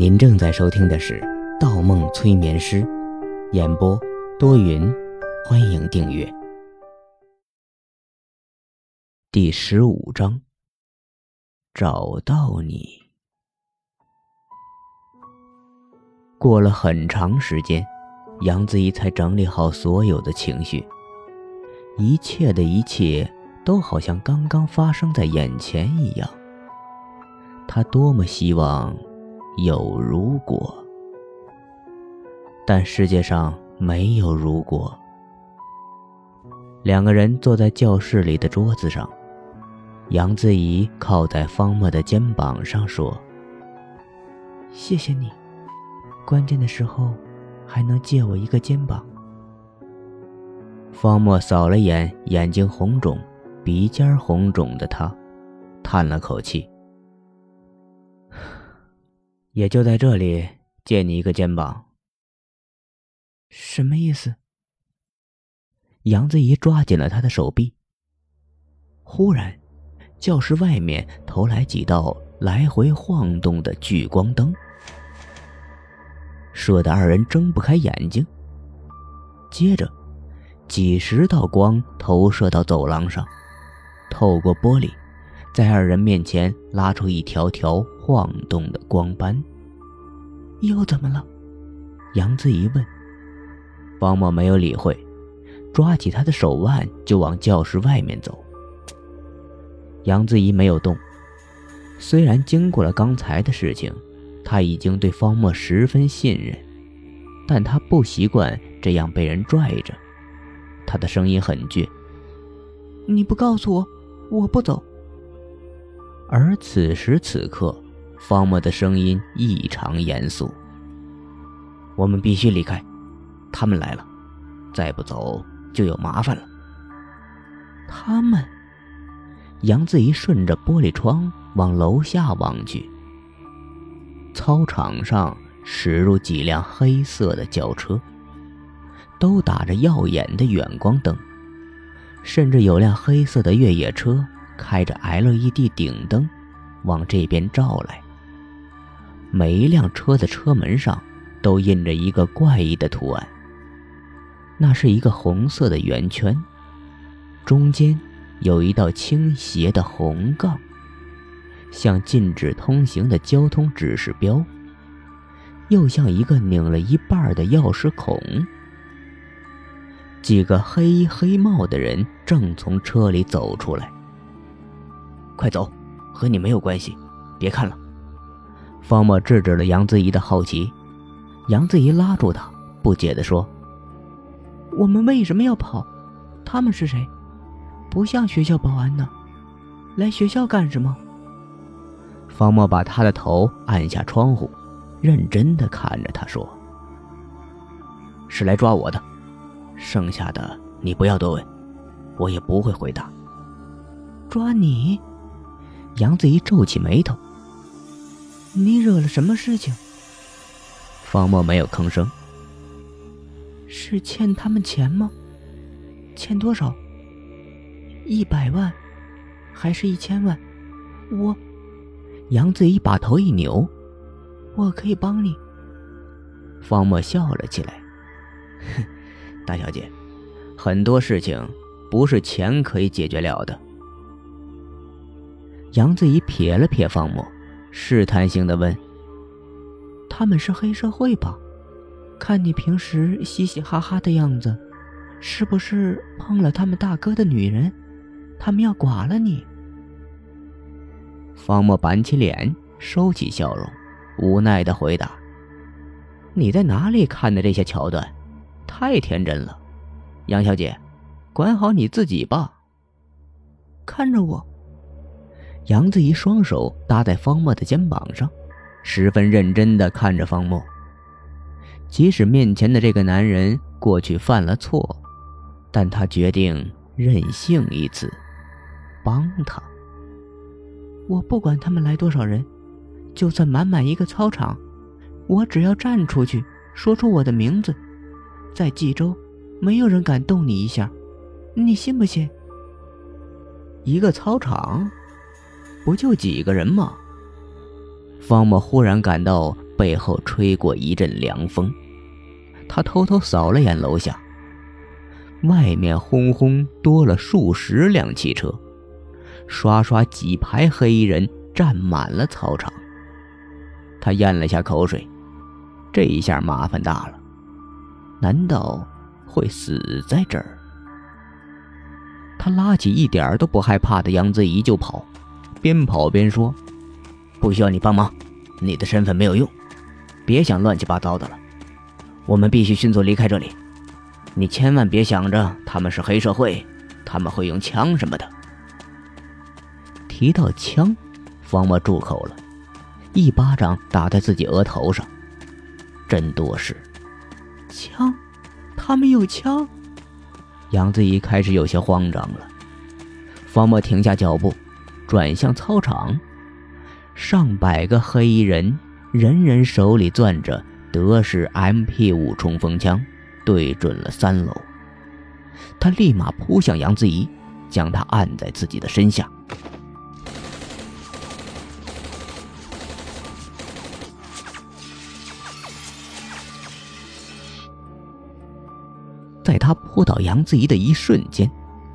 您正在收听的是《盗梦催眠师》，演播多云，欢迎订阅。第十五章，找到你。过了很长时间，杨子怡才整理好所有的情绪，一切的一切都好像刚刚发生在眼前一样。他多么希望。有如果，但世界上没有如果。两个人坐在教室里的桌子上，杨子怡靠在方墨的肩膀上说：“谢谢你，关键的时候还能借我一个肩膀。”方墨扫了眼眼睛红肿、鼻尖红肿的他，叹了口气。也就在这里借你一个肩膀。什么意思？杨子怡抓紧了他的手臂。忽然，教室外面投来几道来回晃动的聚光灯，射得二人睁不开眼睛。接着，几十道光投射到走廊上，透过玻璃。在二人面前拉出一条条晃动的光斑。又怎么了？杨子怡问。方墨没有理会，抓起他的手腕就往教室外面走。杨子怡没有动。虽然经过了刚才的事情，他已经对方墨十分信任，但他不习惯这样被人拽着。他的声音很倔：“你不告诉我，我不走。”而此时此刻，方墨的声音异常严肃：“我们必须离开，他们来了，再不走就有麻烦了。”他们。杨子怡顺着玻璃窗往楼下望去，操场上驶入几辆黑色的轿车，都打着耀眼的远光灯，甚至有辆黑色的越野车。开着 LED 顶灯，往这边照来。每一辆车的车门上都印着一个怪异的图案。那是一个红色的圆圈，中间有一道倾斜的红杠，像禁止通行的交通指示标，又像一个拧了一半的钥匙孔。几个黑衣黑帽的人正从车里走出来。快走，和你没有关系，别看了。方墨制止了杨子怡的好奇。杨子怡拉住他，不解地说：“我们为什么要跑？他们是谁？不像学校保安呢，来学校干什么？”方墨把他的头按下窗户，认真地看着他说：“是来抓我的，剩下的你不要多问，我也不会回答。”抓你？杨子怡皱起眉头：“你惹了什么事情？”方墨没有吭声。“是欠他们钱吗？欠多少？一百万，还是一千万？我……”杨子怡把头一扭：“我可以帮你。”方墨笑了起来：“哼，大小姐，很多事情不是钱可以解决了的。”杨子怡撇了撇方墨，试探性的问：“他们是黑社会吧？看你平时嘻嘻哈哈的样子，是不是碰了他们大哥的女人？他们要剐了你？”方墨板起脸，收起笑容，无奈的回答：“你在哪里看的这些桥段？太天真了，杨小姐，管好你自己吧。看着我。”杨子怡双手搭在方墨的肩膀上，十分认真地看着方墨。即使面前的这个男人过去犯了错，但他决定任性一次，帮他。我不管他们来多少人，就算满满一个操场，我只要站出去说出我的名字，在冀州，没有人敢动你一下，你信不信？一个操场。不就几个人吗？方默忽然感到背后吹过一阵凉风，他偷偷扫了眼楼下，外面轰轰多了数十辆汽车，刷刷几排黑衣人占满了操场。他咽了下口水，这一下麻烦大了，难道会死在这儿？他拉起一点都不害怕的杨子怡就跑，边跑边说：“不需要你帮忙，你的身份没有用，别想乱七八糟的了。我们必须迅速离开这里。你千万别想着他们是黑社会，他们会用枪什么的。”提到枪，方墨住口了，一巴掌打在自己额头上，真多事。枪，他们有枪。杨子怡开始有些慌张了。方墨停下脚步，转向操场。上百个黑衣人，人人手里攥着德式 MP 五冲锋枪，对准了三楼。他立马扑向杨子怡，将她按在自己的身下。在他扑倒杨子怡的一瞬间，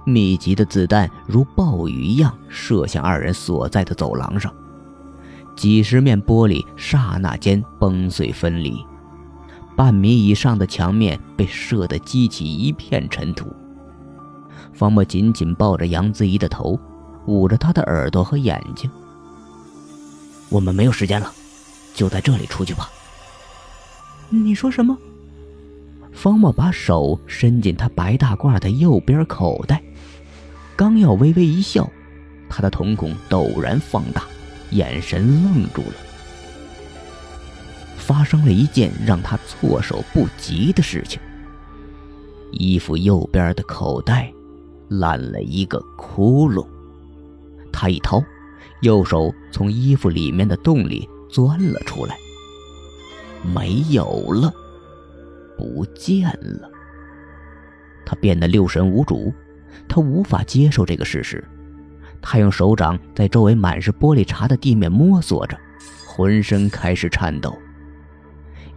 密集的子弹如暴雨一样射向二人所在的走廊上，几十面玻璃刹那间崩碎分离，半米以上的墙面被射得激起一片尘土。方墨紧紧抱着杨子怡的头，捂着她的耳朵和眼睛。我们没有时间了，就在这里出去吧。你说什么？方墨把手伸进他白大褂的右边口袋，刚要微微一笑，他的瞳孔陡然放大，眼神愣住了。发生了一件让他措手不及的事情：衣服右边的口袋烂了一个窟窿。他一掏，右手从衣服里面的洞里钻了出来，没有了。不见了，他变得六神无主，他无法接受这个事实。他用手掌在周围满是玻璃碴的地面摸索着，浑身开始颤抖。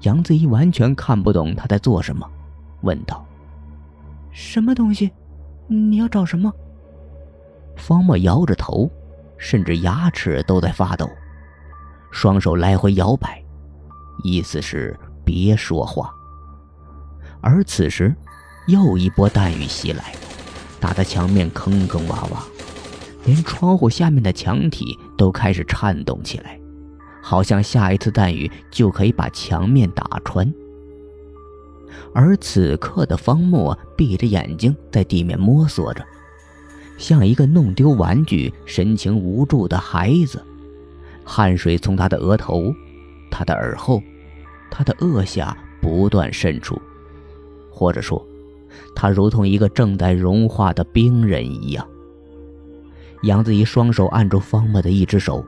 杨子怡完全看不懂他在做什么，问道：“什么东西？你要找什么？”方墨摇着头，甚至牙齿都在发抖，双手来回摇摆，意思是别说话。而此时，又一波弹雨袭来，打得墙面坑坑洼洼，连窗户下面的墙体都开始颤动起来，好像下一次弹雨就可以把墙面打穿。而此刻的方墨闭着眼睛在地面摸索着，像一个弄丢玩具、神情无助的孩子，汗水从他的额头、他的耳后、他的颚下不断渗出。或者说，他如同一个正在融化的冰人一样。杨子怡双手按住方墨的一只手，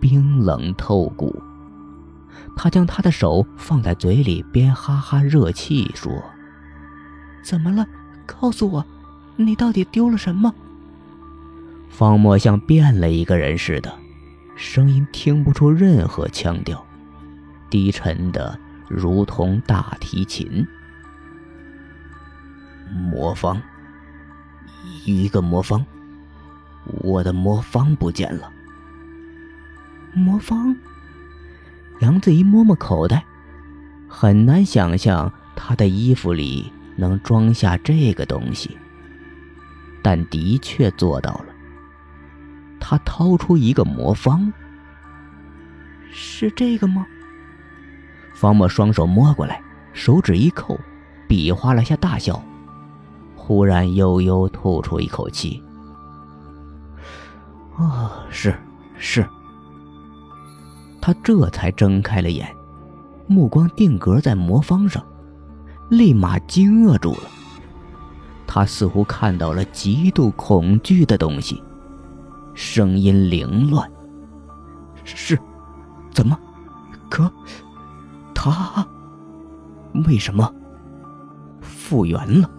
冰冷透骨。他将他的手放在嘴里，边哈哈热气说：“怎么了？告诉我，你到底丢了什么？”方墨像变了一个人似的，声音听不出任何腔调，低沉的如同大提琴。魔方，一个魔方，我的魔方不见了。魔方，杨子怡摸摸口袋，很难想象她的衣服里能装下这个东西，但的确做到了。他掏出一个魔方，是这个吗？方墨双手摸过来，手指一扣，比划了下大小。忽然悠悠吐出一口气。啊，是是。他这才睁开了眼，目光定格在魔方上，立马惊愕住了。他似乎看到了极度恐惧的东西，声音凌乱。是，怎么？可，他为什么复原了？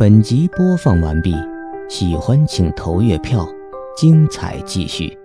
本集播放完毕，喜欢请投月票。精彩继续。